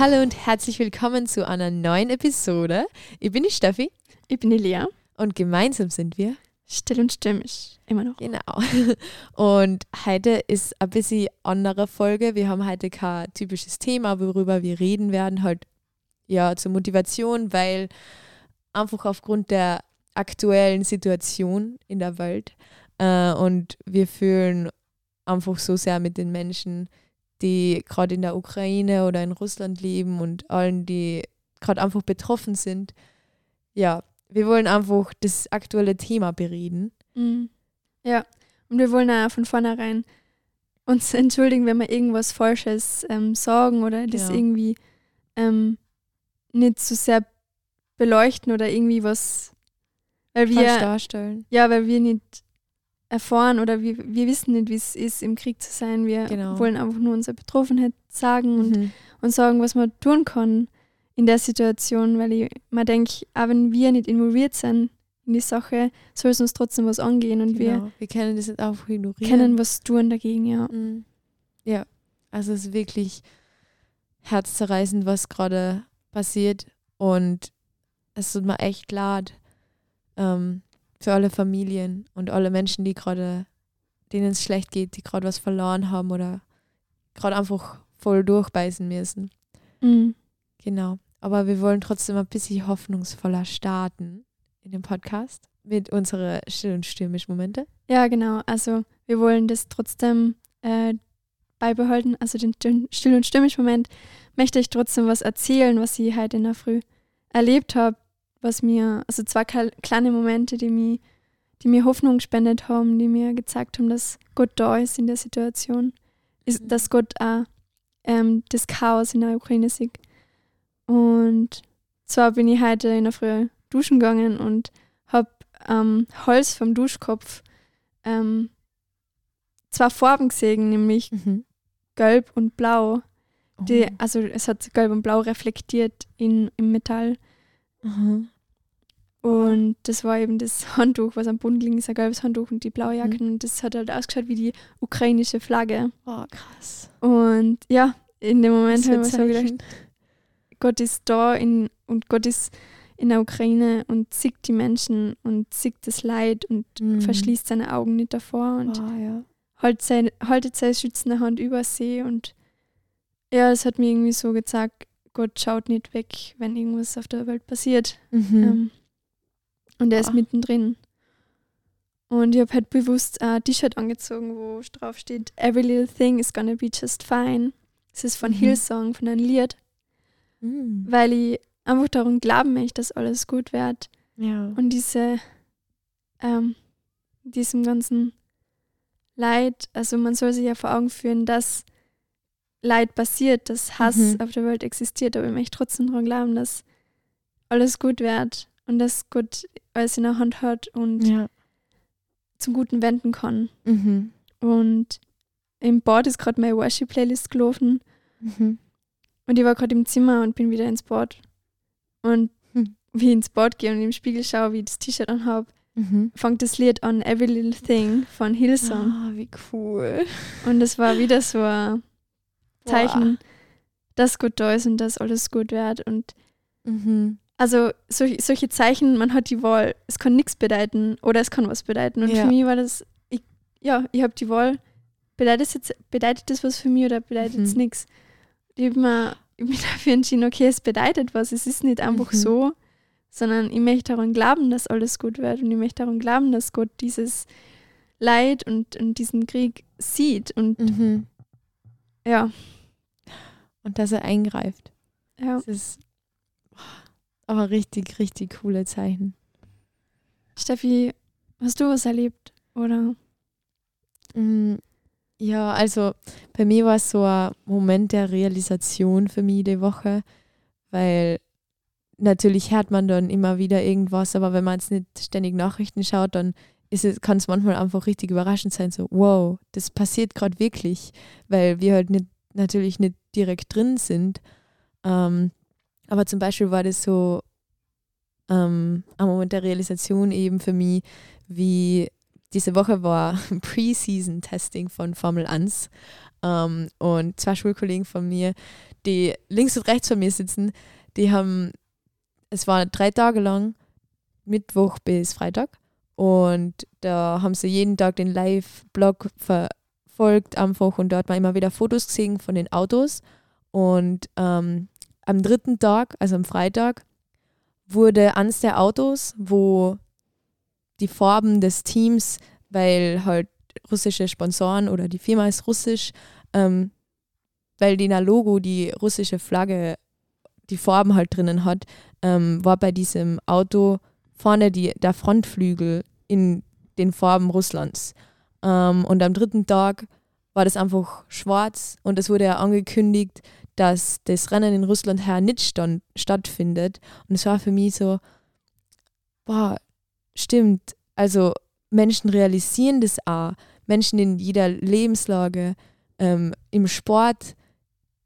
Hallo und herzlich willkommen zu einer neuen Episode. Ich bin die Steffi. Ich bin die Lea. Und gemeinsam sind wir still und stimmig. Immer noch. Genau. Und heute ist ein bisschen andere Folge. Wir haben heute kein typisches Thema, worüber wir reden werden. Halt ja zur Motivation, weil einfach aufgrund der aktuellen Situation in der Welt äh, und wir fühlen einfach so sehr mit den Menschen, die gerade in der Ukraine oder in Russland leben und allen, die gerade einfach betroffen sind. Ja, wir wollen einfach das aktuelle Thema bereden. Mhm. Ja, und wir wollen auch von vornherein uns entschuldigen, wenn wir irgendwas Falsches ähm, sagen oder das ja. irgendwie ähm, nicht so sehr beleuchten oder irgendwie was, weil wir Falsch darstellen. Ja, weil wir nicht erfahren oder wir, wir wissen nicht, wie es ist, im Krieg zu sein. Wir genau. wollen einfach nur unsere Betroffenheit sagen mhm. und, und sagen, was man tun kann in der Situation, weil ich mir denke, auch wenn wir nicht involviert sind in die Sache, soll es uns trotzdem was angehen und genau. wir, wir können das nicht einfach ignorieren. Können was tun dagegen, ja. Mhm. Ja, also es ist wirklich herzzerreißend, was gerade passiert und es tut mir echt leid. Ähm, für alle Familien und alle Menschen, die gerade, denen es schlecht geht, die gerade was verloren haben oder gerade einfach voll durchbeißen müssen. Mhm. Genau. Aber wir wollen trotzdem ein bisschen hoffnungsvoller starten in dem Podcast mit unseren still- und stürmischen Momente. Ja, genau. Also wir wollen das trotzdem äh, beibehalten. Also den still- und stürmischen Moment möchte ich trotzdem was erzählen, was ich heute in der Früh erlebt habe, was mir, also zwei kleine Momente, die mir, die mir Hoffnung gespendet haben, die mir gezeigt haben, dass Gott da ist in der Situation, ist, mhm. dass Gott auch ähm, das Chaos in der Ukraine sieht. Und zwar bin ich heute in der Früh duschen gegangen und habe ähm, Holz vom Duschkopf ähm, zwei Farben gesehen, nämlich mhm. gelb und blau. Die, oh. Also es hat gelb und blau reflektiert in, im Metall. Mhm. Und das war eben das Handtuch, was am Boden liegt, ist ein gelbes Handtuch und die blaue Jacke. Mhm. Und das hat halt ausgeschaut wie die ukrainische Flagge. Oh, krass. Und ja, in dem Moment habe ich mir so gedacht, Gott ist da in, und Gott ist in der Ukraine und sieht die Menschen und sieht das Leid und mhm. verschließt seine Augen nicht davor und oh, ja. haltet, seine, haltet seine schützende Hand über sie. Und ja, das hat mir irgendwie so gezeigt, Gott schaut nicht weg, wenn irgendwas auf der Welt passiert. Mhm. Ähm, und er ist mittendrin. Und ich habe halt bewusst ein T-Shirt angezogen, wo drauf steht, Every little thing is gonna be just fine. Das ist von mhm. Hillsong, von einem Lied. Mhm. Weil ich einfach darum glauben möchte, dass alles gut wird. Ja. Und diese, ähm, diesem ganzen Leid, also man soll sich ja vor Augen führen, dass Leid passiert, dass Hass mhm. auf der Welt existiert, aber ich möchte trotzdem daran glauben, dass alles gut wird und dass Gott alles in der Hand hat und ja. zum Guten wenden kann. Mhm. Und im Bad ist gerade meine Worship-Playlist gelaufen. Mhm. Und ich war gerade im Zimmer und bin wieder ins Bad. Und mhm. wie ich ins Bad gehe und im Spiegel schaue, wie ich das T-Shirt anhabe, mhm. fängt das Lied an Every Little Thing von Hillsong. Ah, wie cool. Und es war wieder so ein Zeichen, Boah. dass Gott da ist und dass alles gut wird. Und mhm. also solche, solche Zeichen, man hat die Wahl, es kann nichts bedeuten oder es kann was bedeuten. Und ja. für mich war das, ich, ja, ich habe die Wahl, bedeutet, jetzt, bedeutet das was für mich oder bedeutet es mhm. nichts? Ich habe mir mich dafür entschieden, okay, es bedeutet was, es ist nicht einfach mhm. so, sondern ich möchte daran glauben, dass alles gut wird und ich möchte daran glauben, dass Gott dieses Leid und, und diesen Krieg sieht und mhm. ja, und dass er eingreift. Ja. Das ist aber richtig, richtig coole Zeichen. Steffi, hast du was erlebt, oder? Mm, ja, also bei mir war es so ein Moment der Realisation für mich die Woche, weil natürlich hört man dann immer wieder irgendwas, aber wenn man jetzt nicht ständig Nachrichten schaut, dann kann es manchmal einfach richtig überraschend sein, so wow, das passiert gerade wirklich, weil wir halt nicht, natürlich nicht direkt drin sind. Ähm, aber zum Beispiel war das so ähm, ein Moment der Realisation eben für mich, wie diese Woche war Pre-Season-Testing von Formel 1 ähm, und zwei Schulkollegen von mir, die links und rechts von mir sitzen, die haben, es war drei Tage lang, Mittwoch bis Freitag. Und da haben sie jeden Tag den Live-Blog verfolgt einfach und dort man immer wieder Fotos gesehen von den Autos. Und ähm, am dritten Tag, also am Freitag, wurde eines der Autos, wo die Farben des Teams, weil halt russische Sponsoren oder die Firma ist russisch, ähm, weil die Logo die russische Flagge, die Farben halt drinnen hat, ähm, war bei diesem Auto vorne die, der Frontflügel in den Farben Russlands. Ähm, und am dritten Tag war das einfach schwarz und es wurde ja angekündigt, dass das Rennen in Russland her nicht stand, stattfindet. Und es war für mich so, boah, stimmt. Also Menschen realisieren das auch. Menschen in jeder Lebenslage, ähm, im Sport,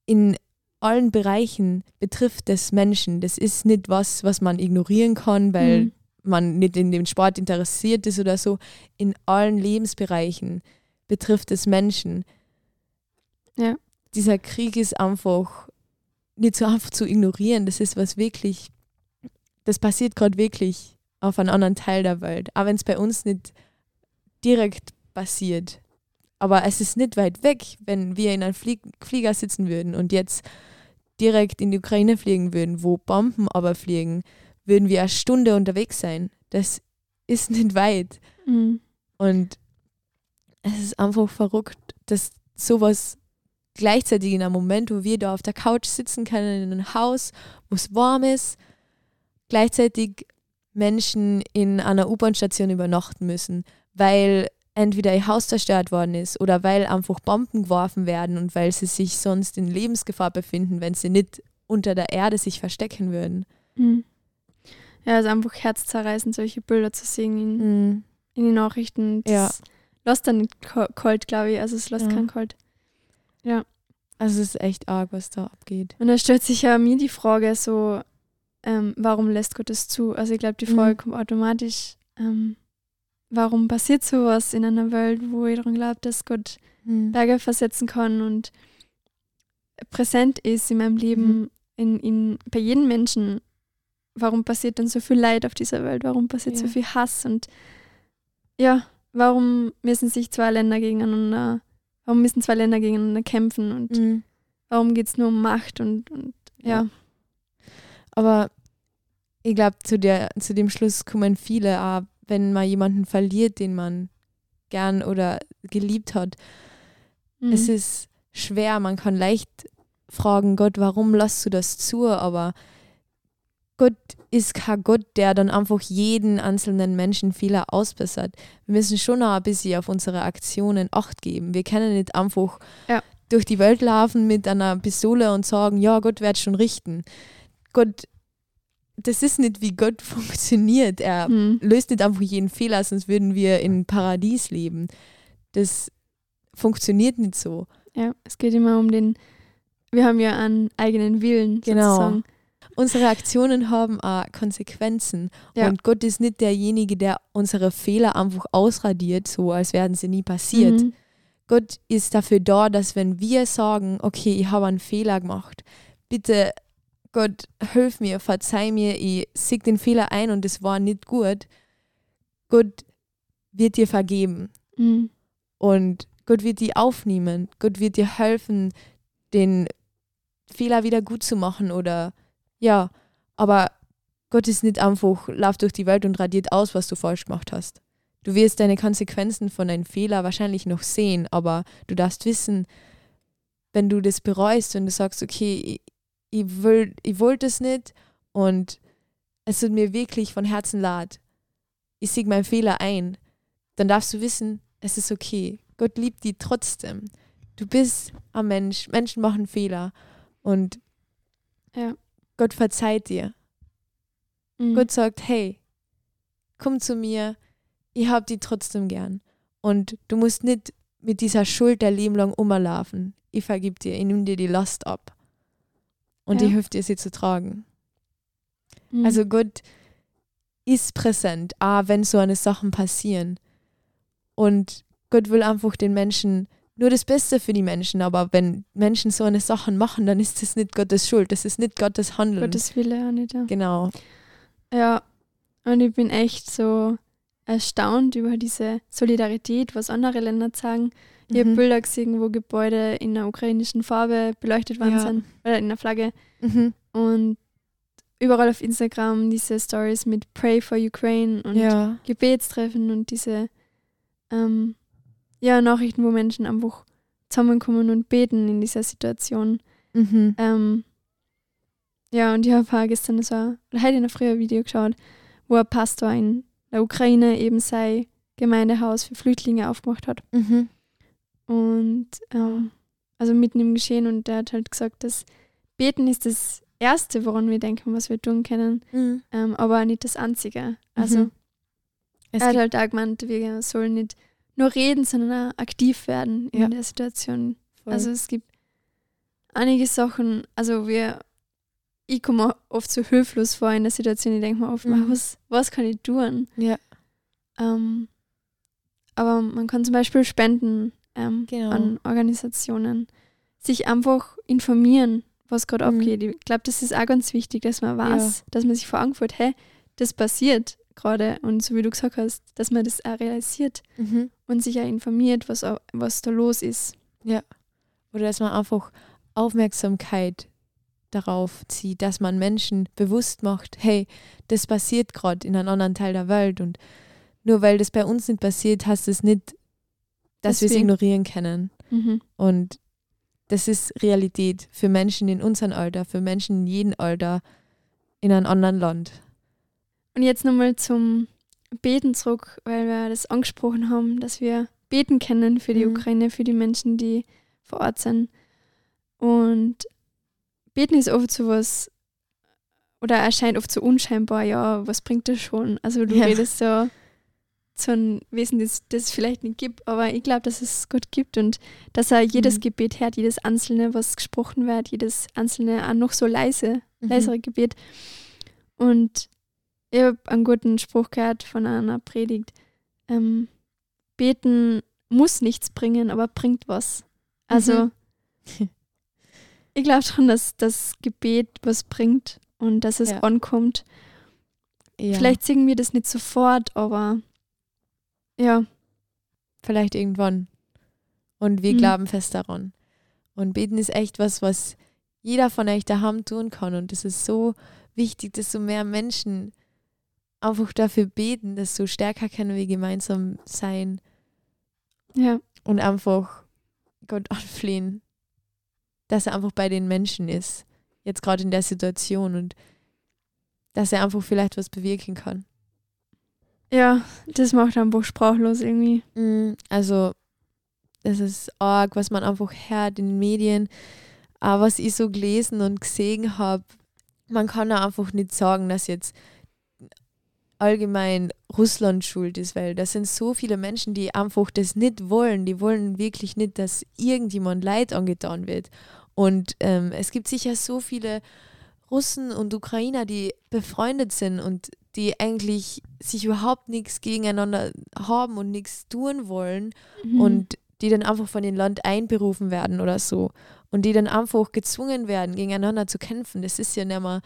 in allen Bereichen betrifft das Menschen. Das ist nicht was, was man ignorieren kann, weil mhm. Man nicht in dem Sport interessiert ist oder so. In allen Lebensbereichen betrifft es Menschen. Ja dieser Krieg ist einfach nicht so einfach zu ignorieren. Das ist was wirklich, das passiert gerade wirklich auf einem anderen Teil der Welt. Auch wenn es bei uns nicht direkt passiert. Aber es ist nicht weit weg, wenn wir in einem Flieg Flieger sitzen würden und jetzt direkt in die Ukraine fliegen würden, wo Bomben aber fliegen, würden wir eine Stunde unterwegs sein. Das ist nicht weit. Mhm. Und es ist einfach verrückt, dass sowas gleichzeitig in einem Moment, wo wir da auf der Couch sitzen können, in einem Haus, wo es warm ist, gleichzeitig Menschen in einer U-Bahn-Station übernachten müssen, weil entweder ihr Haus zerstört worden ist oder weil einfach Bomben geworfen werden und weil sie sich sonst in Lebensgefahr befinden, wenn sie nicht unter der Erde sich verstecken würden. Mhm. Ja, es ist einfach herzzerreißend, solche Bilder zu sehen in, mhm. in den Nachrichten. Das ja. lässt dann nicht kalt, glaube ich. Also es lässt ja. kein kalt. Ja. Also es ist echt arg, was da abgeht. Und da stellt sich ja mir die Frage so, ähm, warum lässt Gott es zu? Also ich glaube, die Frage mhm. kommt automatisch, ähm, warum passiert sowas in einer Welt, wo ich daran glaube, dass Gott mhm. Berge versetzen kann und präsent ist in meinem Leben, mhm. in, in, bei jedem Menschen. Warum passiert dann so viel Leid auf dieser Welt? Warum passiert ja. so viel Hass? Und ja, warum müssen sich zwei Länder gegeneinander warum müssen zwei Länder gegeneinander kämpfen und mhm. warum geht es nur um Macht und, und ja. ja. Aber ich glaube, zu, zu dem Schluss kommen viele, auch wenn man jemanden verliert, den man gern oder geliebt hat. Mhm. Es ist schwer, man kann leicht fragen, Gott, warum lässt du das zu? Aber Gott ist kein Gott, der dann einfach jeden einzelnen Menschen Fehler ausbessert. Wir müssen schon noch ein bisschen auf unsere Aktionen Acht geben. Wir können nicht einfach ja. durch die Welt laufen mit einer Pistole und sagen, ja, Gott wird schon richten. Gott, das ist nicht, wie Gott funktioniert. Er hm. löst nicht einfach jeden Fehler, sonst würden wir in Paradies leben. Das funktioniert nicht so. Ja, es geht immer um den, wir haben ja einen eigenen Willen genau. sozusagen unsere Aktionen haben auch Konsequenzen. Ja. Und Gott ist nicht derjenige, der unsere Fehler einfach ausradiert, so als wären sie nie passiert. Mhm. Gott ist dafür da, dass wenn wir sagen, okay, ich habe einen Fehler gemacht, bitte Gott, hilf mir, verzeih mir, ich sehe den Fehler ein und es war nicht gut. Gott wird dir vergeben. Mhm. Und Gott wird dir aufnehmen. Gott wird dir helfen, den Fehler wieder gut zu machen oder ja, aber Gott ist nicht einfach, lauf durch die Welt und radiert aus, was du falsch gemacht hast. Du wirst deine Konsequenzen von deinem Fehler wahrscheinlich noch sehen, aber du darfst wissen, wenn du das bereust und du sagst, okay, ich, ich will, ich wollte es nicht und es tut mir wirklich von Herzen leid. Ich sehe meinen Fehler ein, dann darfst du wissen, es ist okay. Gott liebt dich trotzdem. Du bist ein Mensch. Menschen machen Fehler. Und ja. Gott verzeiht dir. Mhm. Gott sagt, hey, komm zu mir, ich hab die trotzdem gern. Und du musst nicht mit dieser Schuld der Leben lang umlaufen. Ich vergib dir, ich nehme dir die Last ab. Und ja. ich helfe dir, sie zu tragen. Mhm. Also Gott ist präsent, auch wenn so eine Sachen passieren. Und Gott will einfach den Menschen nur das Beste für die Menschen. Aber wenn Menschen so eine Sachen machen, dann ist das nicht Gottes Schuld. Das ist nicht Gottes Handeln. Gottes Wille auch nicht, ja. Genau. Ja, und ich bin echt so erstaunt über diese Solidarität, was andere Länder zeigen. Ich habe Mhm. Bilder gesehen, wo Gebäude in einer ukrainischen Farbe beleuchtet worden Ja. sind, oder in der Flagge. Mhm. Und überall auf Instagram diese Stories mit Pray for Ukraine und Ja. Gebetstreffen und diese ähm, ja, Nachrichten, wo Menschen einfach zusammenkommen und beten in dieser Situation. Mhm. Ähm, ja, und ich habe gestern so, ein- oder heute in ein früher Video geschaut, wo ein Pastor in der Ukraine eben sein Gemeindehaus für Flüchtlinge aufgemacht hat. Mhm. Und ähm, also mitten im Geschehen und der hat halt gesagt, dass Beten ist das Erste, woran wir denken, was wir tun können, Mhm. ähm, aber nicht das Einzige. Also Mhm. Es er hat halt auch gemeint, wir sollen nicht nur reden, sondern auch aktiv werden in Ja. der Situation. voll. Also es gibt einige Sachen, also wir, ich komme oft so hilflos vor in der Situation, ich denke mir oft, Mhm. was, was kann ich tun? ja, Ähm, aber man kann zum Beispiel spenden ähm, Genau. an Organisationen, sich einfach informieren, was gerade Mhm. abgeht. Ich glaube, das ist auch ganz wichtig, dass man weiß, dass man sich vor Augen führt, hey, das passiert gerade und so wie du gesagt hast, dass man das auch realisiert mhm. und sich auch informiert, was, was da los ist. oder dass man einfach Aufmerksamkeit darauf zieht, dass man Menschen bewusst macht, hey, das passiert gerade in einem anderen Teil der Welt und nur weil das bei uns nicht passiert, heißt es nicht, dass wir es ignorieren können. Mhm. Und das ist Realität für Menschen in unserem Alter, für Menschen in jedem Alter in einem anderen Land. Und jetzt nochmal zum Beten zurück, weil wir das angesprochen haben, dass wir beten können für die Mhm. Ukraine, für die Menschen, die vor Ort sind. Und beten ist oft so was, oder erscheint oft so unscheinbar, ja, was bringt das schon? Also du Ja. redest so so ein Wesen, das das es vielleicht nicht gibt, aber ich glaube, dass es Gott gibt und dass er jedes Mhm. Gebet hört, jedes einzelne, was gesprochen wird, jedes einzelne auch noch so leise Mhm. leisere Gebet. Und ich habe einen guten Spruch gehört von einer Predigt. Ähm, beten muss nichts bringen, aber bringt was. Also, Mhm. ich glaube schon, dass das Gebet was bringt und dass es Ja. ankommt. Ja, Vielleicht singen wir das nicht sofort, aber ja, vielleicht irgendwann. Und wir Mhm. glauben fest daran. Und beten ist echt was, was jeder von euch daheim tun kann. Und es ist so wichtig, dass so mehr Menschen einfach dafür beten, desto stärker können wir gemeinsam sein ja, und einfach Gott anflehen, dass er einfach bei den Menschen ist, jetzt gerade in der Situation und dass er einfach vielleicht was bewirken kann. ja, das macht einfach sprachlos irgendwie. Mm, Also, das ist arg, was man einfach hört in den Medien, aber was ich so gelesen und gesehen habe, man kann auch einfach nicht sagen, dass jetzt allgemein Russland schuld ist, weil das sind so viele Menschen, die einfach das nicht wollen. Die wollen wirklich nicht, dass irgendjemand Leid angetan wird. Und ähm, es gibt sicher so viele Russen und Ukrainer, die befreundet sind und die eigentlich sich überhaupt nichts gegeneinander haben und nichts tun wollen Mhm. und die dann einfach von dem Land einberufen werden oder so und die dann einfach gezwungen werden, gegeneinander zu kämpfen. Das ist ja nicht mehr,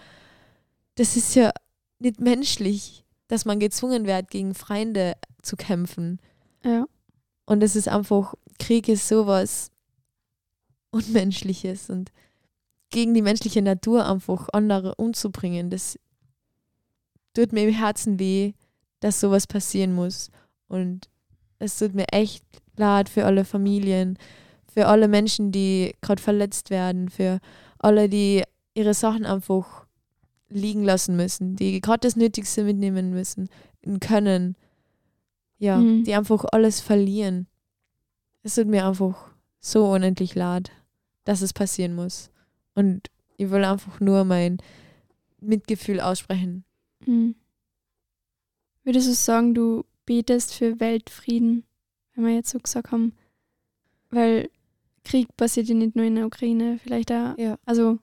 das ist ja nicht menschlich, dass man gezwungen wird, gegen Feinde zu kämpfen. ja, Und es ist einfach, Krieg ist sowas Unmenschliches und gegen die menschliche Natur einfach andere umzubringen, das tut mir im Herzen weh, dass sowas passieren muss. Und es tut mir echt leid für alle Familien, für alle Menschen, die gerade verletzt werden, für alle, die ihre Sachen einfach liegen lassen müssen, die gerade das Nötigste mitnehmen müssen, können. Ja, Mhm. die einfach alles verlieren. Es tut mir einfach so unendlich leid, dass es passieren muss. Und ich will einfach nur mein Mitgefühl aussprechen. Mhm. Würdest du sagen, du betest für Weltfrieden, wenn wir jetzt so gesagt haben? Weil Krieg passiert ja nicht nur in der Ukraine, vielleicht auch, Ja. also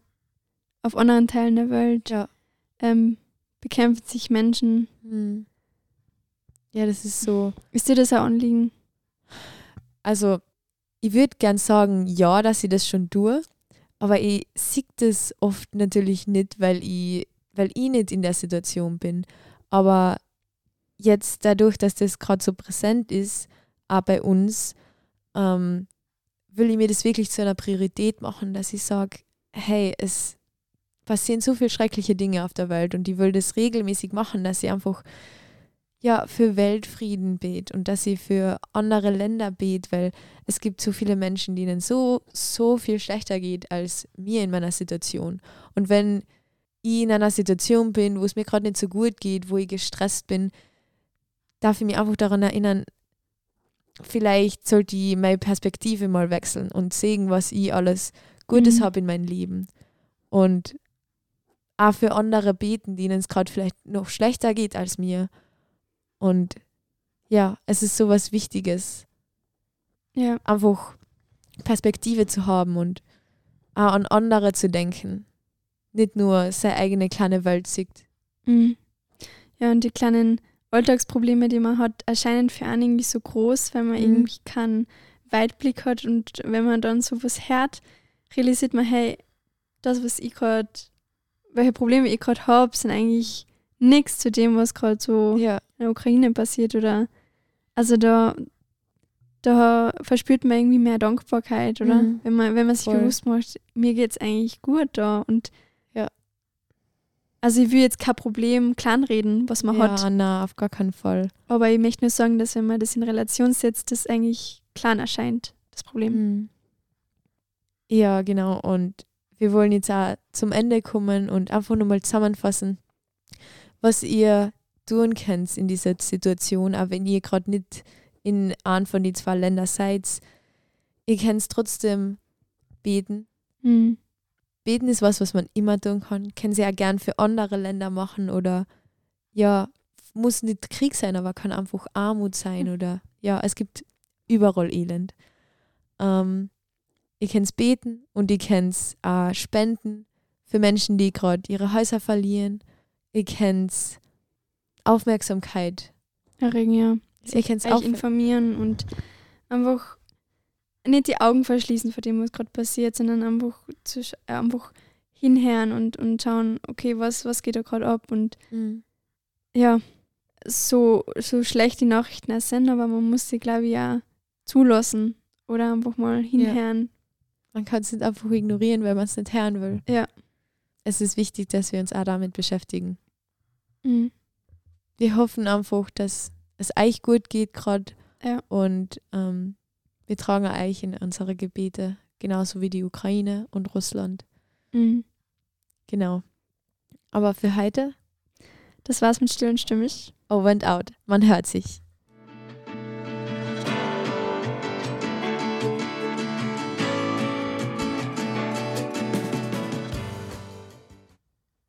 auf anderen Teilen der Welt Ja. Ähm, bekämpfen sich Menschen. Hm. Ja, das ist so. Ist dir das ein Anliegen? Also, ich würde gern sagen, ja, dass ich das schon tue, aber ich sehe das oft natürlich nicht, weil ich, weil ich nicht in der Situation bin. Aber jetzt dadurch, dass das gerade so präsent ist, auch bei uns, ähm, will ich mir das wirklich zu einer Priorität machen, dass ich sage, hey, es passieren so viele schreckliche Dinge auf der Welt und ich will das regelmäßig machen, dass ich einfach ja für Weltfrieden bet und dass ich für andere Länder bet, weil es gibt so viele Menschen, denen so so viel schlechter geht als mir in meiner Situation. Und wenn ich in einer Situation bin, wo es mir gerade nicht so gut geht, wo ich gestresst bin, darf ich mich einfach daran erinnern, vielleicht sollte ich meine Perspektive mal wechseln und sehen, was ich alles Gutes mhm. habe in meinem Leben. Und auch für andere beten, denen es gerade vielleicht noch schlechter geht als mir. Und ja, es ist so was Wichtiges. Ja. Einfach Perspektive zu haben und auch an andere zu denken. Nicht nur seine eigene kleine Welt sieht. Mhm. Ja, und die kleinen Alltagsprobleme, die man hat, erscheinen für einen irgendwie so groß, wenn man mhm. irgendwie keinen Weitblick hat und wenn man dann sowas hört, realisiert man, hey, das, was ich gerade, welche Probleme ich gerade habe, sind eigentlich nichts zu dem, was gerade so ja. in der Ukraine passiert oder also da, da verspürt man irgendwie mehr Dankbarkeit, oder? Mhm. Wenn man, wenn man sich Voll. bewusst macht, mir geht es eigentlich gut da und also ich will jetzt kein Problem kleinreden, was man ja, hat. Ja, na, auf gar keinen Fall. Aber ich möchte nur sagen, dass wenn man das in Relation setzt, das eigentlich klein erscheint, das Problem. Mhm. Ja, genau. Und wir wollen jetzt auch zum Ende kommen und einfach nochmal zusammenfassen, was ihr tun könnt in dieser Situation, auch wenn ihr gerade nicht in einem von den zwei Ländern seid. Ihr könnt trotzdem beten. Mhm. Beten ist was, was man immer tun kann. Können sie ja gern für andere Länder machen oder ja, muss nicht Krieg sein, aber kann einfach Armut sein oder ja, es gibt überall Elend. Ähm, ich kann es beten und ich kann es äh, spenden für Menschen, die gerade ihre Häuser verlieren. Ich kann es Aufmerksamkeit erregen, ja. Ich kann es auch informieren und einfach nicht die Augen verschließen vor dem, was gerade passiert, sondern einfach, zu, äh, einfach hinhören und, und schauen, okay, was, was geht da gerade ab und mhm. ja, so, so schlecht die Nachrichten es sind, aber man muss sie, glaube ich, ja zulassen oder einfach mal hinhören. Ja. Man kann es nicht einfach ignorieren, weil man es nicht hören will. Ja. Es ist wichtig, dass wir uns auch damit beschäftigen. Mhm. Wir hoffen einfach, dass es euch gut geht gerade ja. und ähm, wir tragen euch in unsere Gebete, genauso wie die Ukraine und Russland. Mhm. Genau. Aber für heute? Das war's mit Still und Stimmig. Over and out. Man hört sich.